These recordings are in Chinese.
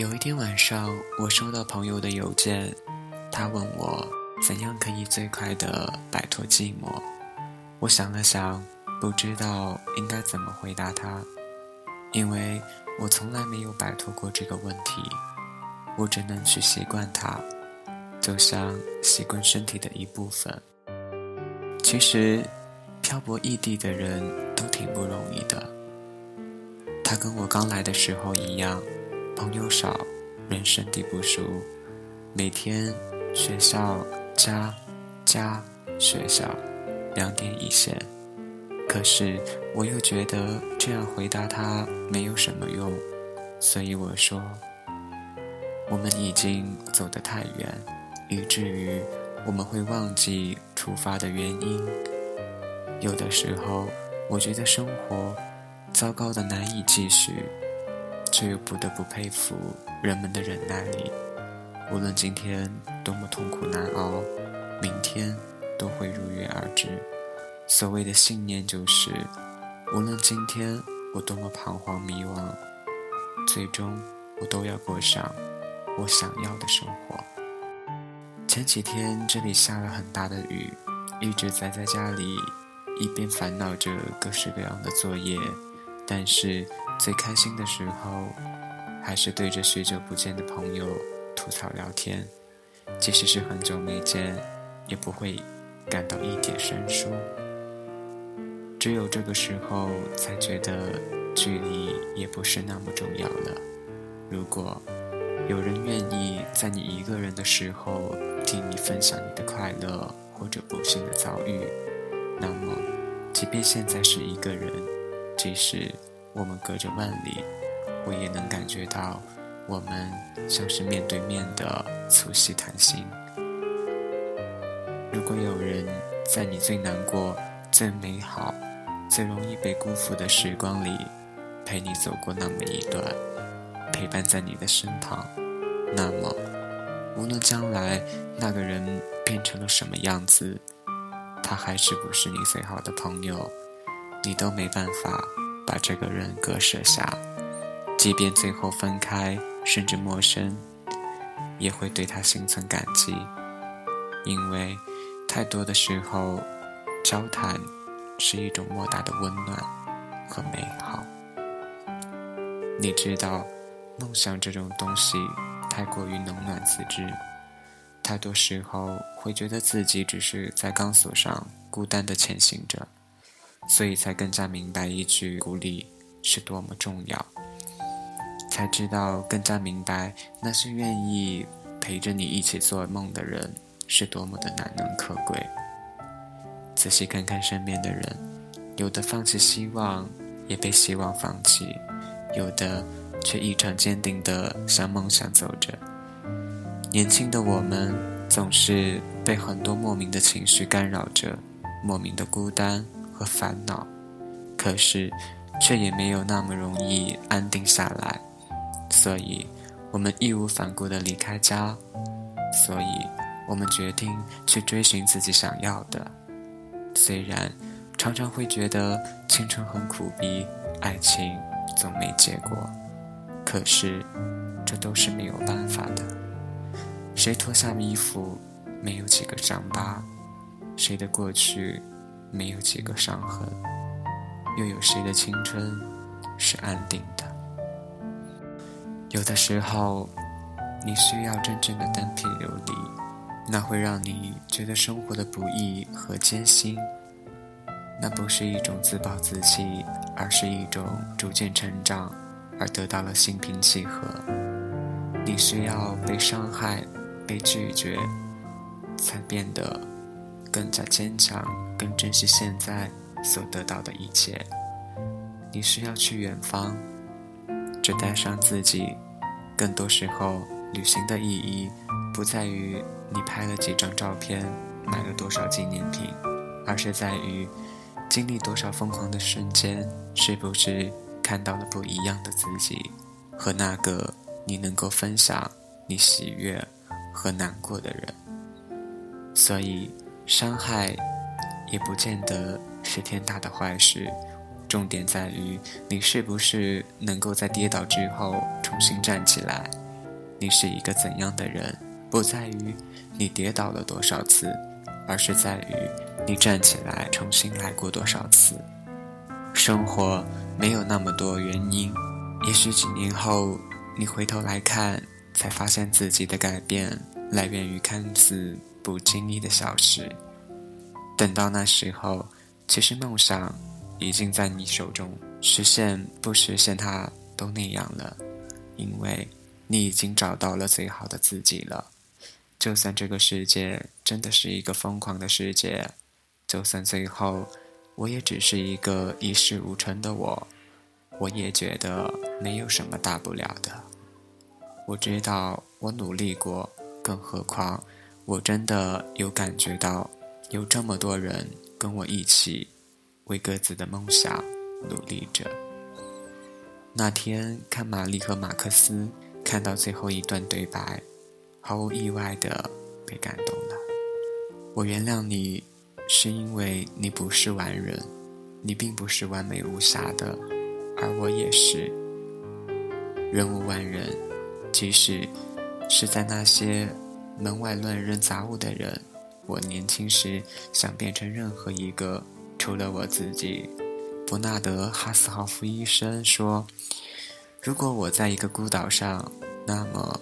有一天晚上，我收到朋友的邮件，他问我怎样可以最快的摆脱寂寞。我想了想，不知道应该怎么回答他，因为我从来没有摆脱过这个问题，我只能去习惯它，就像习惯身体的一部分。其实，漂泊异地的人都挺不容易的。他跟我刚来的时候一样。朋友少，人生地不熟，每天学校、家、家、学校，两点一线。可是我又觉得这样回答他没有什么用，所以我说：我们已经走得太远，以至于我们会忘记出发的原因。有的时候，我觉得生活糟糕的难以继续。却又不得不佩服人们的忍耐力。无论今天多么痛苦难熬，明天都会如约而至。所谓的信念就是，无论今天我多么彷徨迷惘，最终我都要过上我想要的生活。前几天这里下了很大的雨，一直宅在家里，一边烦恼着各式各样的作业，但是。最开心的时候，还是对着许久不见的朋友吐槽聊天，即使是很久没见，也不会感到一点生疏。只有这个时候，才觉得距离也不是那么重要了。如果有人愿意在你一个人的时候听你分享你的快乐或者不幸的遭遇，那么，即便现在是一个人，即使……我们隔着万里，我也能感觉到，我们像是面对面的促膝谈心。如果有人在你最难过、最美好、最容易被辜负的时光里，陪你走过那么一段，陪伴在你的身旁，那么，无论将来那个人变成了什么样子，他还是不是你最好的朋友，你都没办法。把这个人割舍下，即便最后分开，甚至陌生，也会对他心存感激，因为太多的时候，交谈是一种莫大的温暖和美好。你知道，梦想这种东西太过于冷暖自知，太多时候会觉得自己只是在钢索上孤单地前行着。所以才更加明白一句鼓励是多么重要，才知道更加明白那些愿意陪着你一起做梦的人是多么的难能可贵。仔细看看身边的人，有的放弃希望，也被希望放弃；有的却异常坚定地向梦想走着。年轻的我们总是被很多莫名的情绪干扰着，莫名的孤单。和烦恼，可是，却也没有那么容易安定下来，所以，我们义无反顾地离开家，所以我们决定去追寻自己想要的。虽然常常会觉得青春很苦逼，爱情总没结果，可是，这都是没有办法的。谁脱下衣服，没有几个伤疤？谁的过去？没有几个伤痕，又有谁的青春是安定的？有的时候，你需要真正的单品流离，那会让你觉得生活的不易和艰辛。那不是一种自暴自弃，而是一种逐渐成长，而得到了心平气和。你需要被伤害、被拒绝，才变得。更加坚强，更珍惜现在所得到的一切。你需要去远方，只带上自己。更多时候，旅行的意义不在于你拍了几张照片，买了多少纪念品，而是在于经历多少疯狂的瞬间，是不是看到了不一样的自己，和那个你能够分享你喜悦和难过的人。所以。伤害，也不见得是天大的坏事。重点在于你是不是能够在跌倒之后重新站起来，你是一个怎样的人，不在于你跌倒了多少次，而是在于你站起来重新来过多少次。生活没有那么多原因，也许几年后你回头来看，才发现自己的改变来源于看似不经意的小事。等到那时候，其实梦想已经在你手中，实现不实现它都那样了，因为你已经找到了最好的自己了。就算这个世界真的是一个疯狂的世界，就算最后我也只是一个一事无成的我，我也觉得没有什么大不了的。我知道我努力过，更何况我真的有感觉到。有这么多人跟我一起为各自的梦想努力着。那天看玛丽和马克思看到最后一段对白，毫无意外的被感动了。我原谅你，是因为你不是完人，你并不是完美无瑕的，而我也是。人无完人，即使是在那些门外乱扔杂物的人。我年轻时想变成任何一个，除了我自己。伯纳德·哈斯豪夫医生说：“如果我在一个孤岛上，那么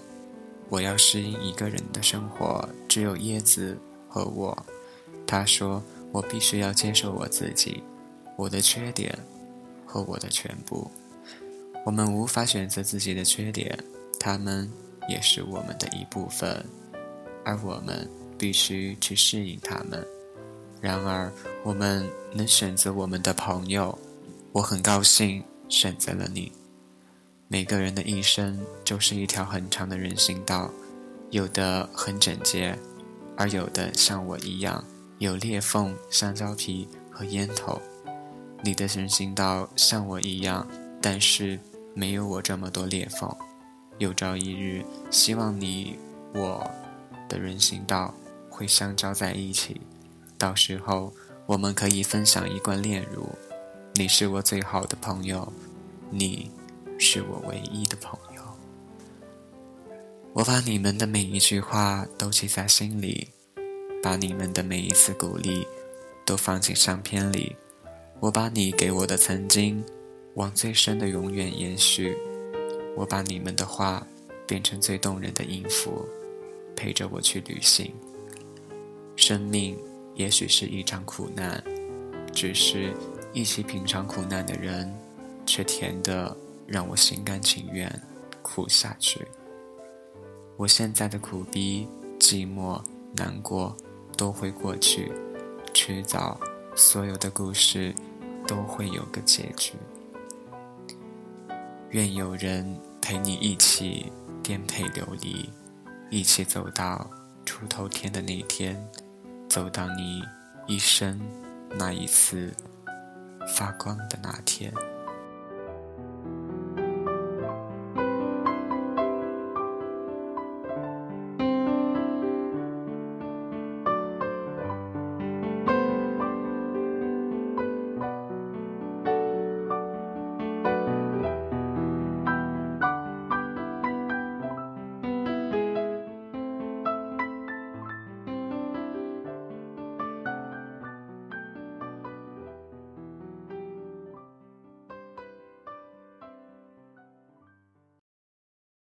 我要适应一个人的生活，只有椰子和我。”他说：“我必须要接受我自己，我的缺点和我的全部。我们无法选择自己的缺点，他们也是我们的一部分，而我们。”必须去适应他们。然而，我们能选择我们的朋友。我很高兴选择了你。每个人的一生就是一条很长的人行道，有的很整洁，而有的像我一样有裂缝、香蕉皮和烟头。你的人行道像我一样，但是没有我这么多裂缝。有朝一日，希望你我的人行道。会相交在一起，到时候我们可以分享一罐炼乳。你是我最好的朋友，你是我唯一的朋友。我把你们的每一句话都记在心里，把你们的每一次鼓励都放进相片里。我把你给我的曾经往最深的永远延续。我把你们的话变成最动人的音符，陪着我去旅行。生命也许是一场苦难，只是一起品尝苦难的人，却甜的让我心甘情愿苦下去。我现在的苦逼、寂寞、难过都会过去，迟早所有的故事都会有个结局。愿有人陪你一起颠沛流离，一起走到出头天的那天。走到你一生那一次发光的那天。